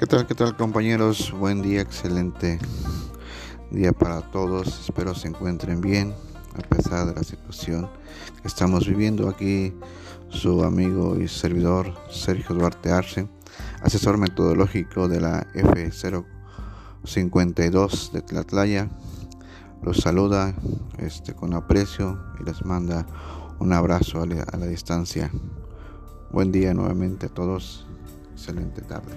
¿Qué tal, qué tal compañeros? Buen día, excelente día para todos. Espero se encuentren bien a pesar de la situación que estamos viviendo aquí. Su amigo y servidor Sergio Duarte Arce, asesor metodológico de la F052 de Tlatlaya, los saluda este, con aprecio y les manda un abrazo a la, a la distancia. Buen día nuevamente a todos. Excelente tarde.